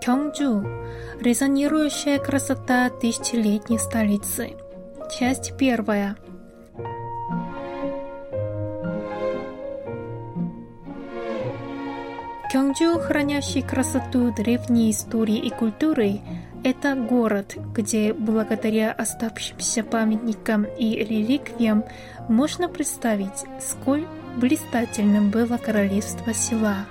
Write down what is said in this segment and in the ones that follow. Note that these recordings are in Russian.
Кёнгджу – резонирующая красота тысячелетней столицы. Часть первая. Кёнгджу, хранящий красоту древней истории и культуры, это город, где благодаря оставшимся памятникам и реликвиям можно представить, сколь блистательным было королевство села.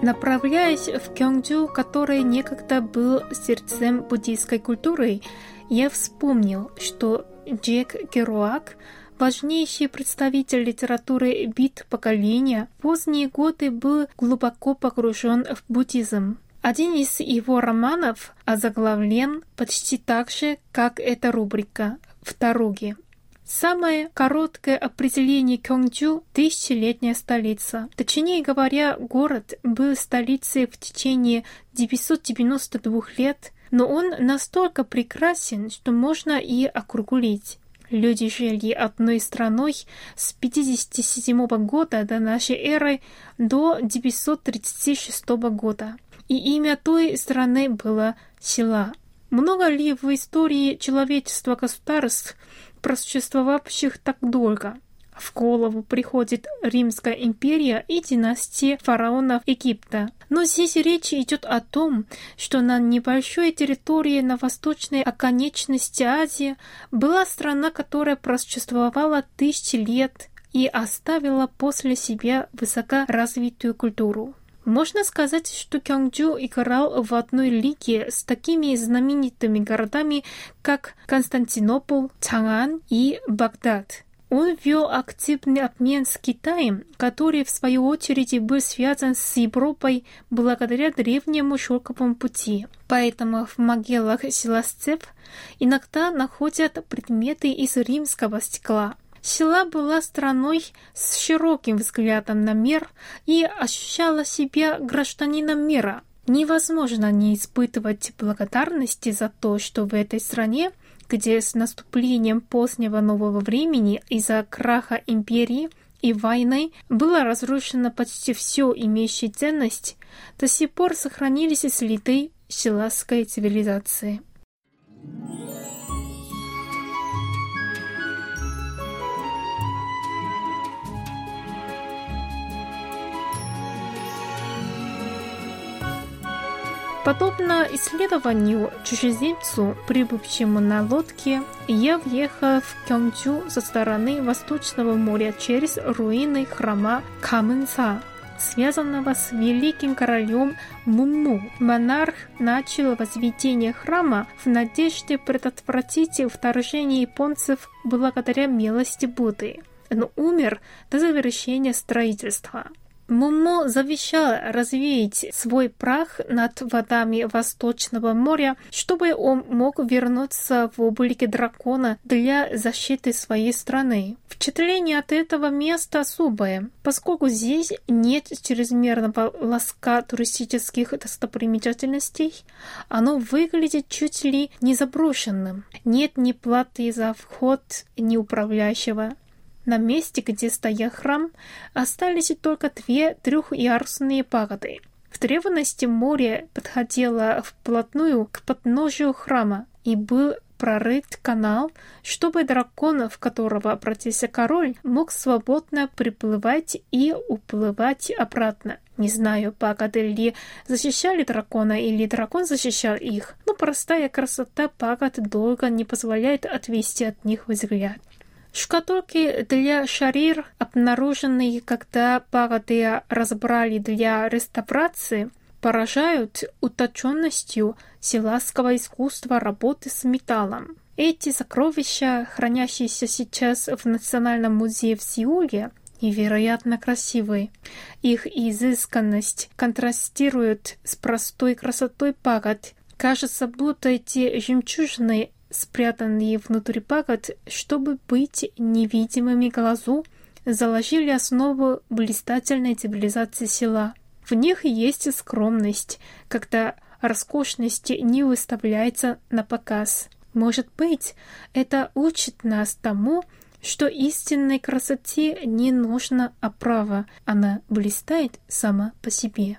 Направляясь в Кёнгджу, который некогда был сердцем буддийской культуры, я вспомнил, что Джек Керуак, важнейший представитель литературы бит поколения, в поздние годы был глубоко погружен в буддизм. Один из его романов озаглавлен почти так же, как эта рубрика «В дороге». Самое короткое определение Кёнгджу – тысячелетняя столица. Точнее говоря, город был столицей в течение 992 лет, но он настолько прекрасен, что можно и округлить. Люди жили одной страной с 57 года до нашей эры до 936 года. И имя той страны было Села. Много ли в истории человечества государств просуществовавших так долго. В голову приходит Римская империя и династия фараонов Египта. Но здесь речь идет о том, что на небольшой территории на восточной оконечности Азии была страна, которая просуществовала тысячи лет и оставила после себя высокоразвитую культуру. Можно сказать, что Кёнгджу играл в одной лиге с такими знаменитыми городами, как Константинополь, Чанган и Багдад. Он вел активный обмен с Китаем, который, в свою очередь, был связан с Европой благодаря древнему шелковому пути. Поэтому в могилах селасцев иногда находят предметы из римского стекла. Села была страной с широким взглядом на мир и ощущала себя гражданином мира. Невозможно не испытывать благодарности за то, что в этой стране, где с наступлением позднего нового времени из-за краха империи и войны было разрушено почти все имеющее ценность, до сих пор сохранились следы селасской цивилизации. Подобно исследованию чужеземцу, прибывшему на лодке, я въехал в Кёнгджу со стороны Восточного моря через руины храма Каменса, связанного с великим королем Мумму. Монарх начал возведение храма в надежде предотвратить вторжение японцев благодаря милости Будды, но умер до завершения строительства. Муму завещал развеять свой прах над водами Восточного моря, чтобы он мог вернуться в облике дракона для защиты своей страны. Впечатление от этого места особое, поскольку здесь нет чрезмерного ласка туристических достопримечательностей, оно выглядит чуть ли не заброшенным. Нет ни платы за вход, ни управляющего. На месте, где стоял храм, остались только две трехярусные пагоды. В древности море подходило вплотную к подножию храма и был прорыт канал, чтобы дракон, в которого обратился король, мог свободно приплывать и уплывать обратно. Не знаю, пагоды ли защищали дракона или дракон защищал их, но простая красота пагод долго не позволяет отвести от них взгляд. Шкатулки для шарир, обнаруженные, когда Багдея разобрали для реставрации, поражают уточенностью селасского искусства работы с металлом. Эти сокровища, хранящиеся сейчас в Национальном музее в Сеуле, невероятно красивые. Их изысканность контрастирует с простой красотой пагод. Кажется, будто эти жемчужины, спрятанные внутри пагод, чтобы быть невидимыми глазу, заложили основу блистательной цивилизации села. В них есть скромность, когда роскошность не выставляется на показ. Может быть, это учит нас тому, что истинной красоте не нужно оправа, она блистает сама по себе.